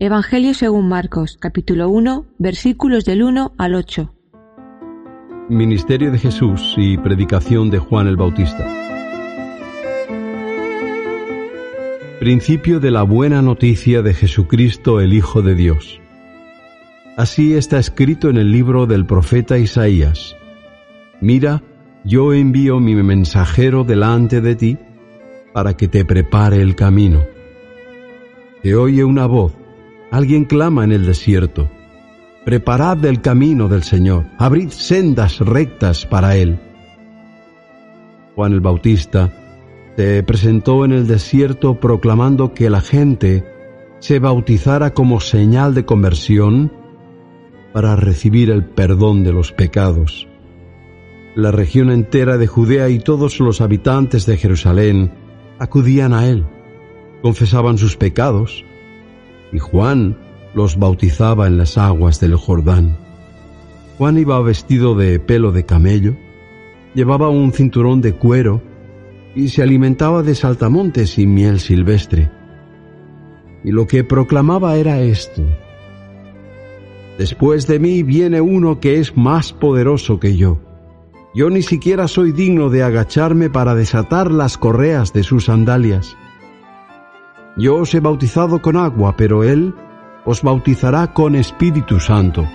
Evangelio según Marcos, capítulo 1, versículos del 1 al 8. Ministerio de Jesús y predicación de Juan el Bautista. Principio de la buena noticia de Jesucristo el Hijo de Dios. Así está escrito en el libro del profeta Isaías. Mira, yo envío mi mensajero delante de ti para que te prepare el camino. Te oye una voz Alguien clama en el desierto, preparad el camino del Señor, abrid sendas rectas para Él. Juan el Bautista se presentó en el desierto proclamando que la gente se bautizara como señal de conversión para recibir el perdón de los pecados. La región entera de Judea y todos los habitantes de Jerusalén acudían a él, confesaban sus pecados y Juan los bautizaba en las aguas del Jordán. Juan iba vestido de pelo de camello, llevaba un cinturón de cuero y se alimentaba de saltamontes y miel silvestre. Y lo que proclamaba era esto. Después de mí viene uno que es más poderoso que yo. Yo ni siquiera soy digno de agacharme para desatar las correas de sus sandalias. Yo os he bautizado con agua, pero Él os bautizará con Espíritu Santo.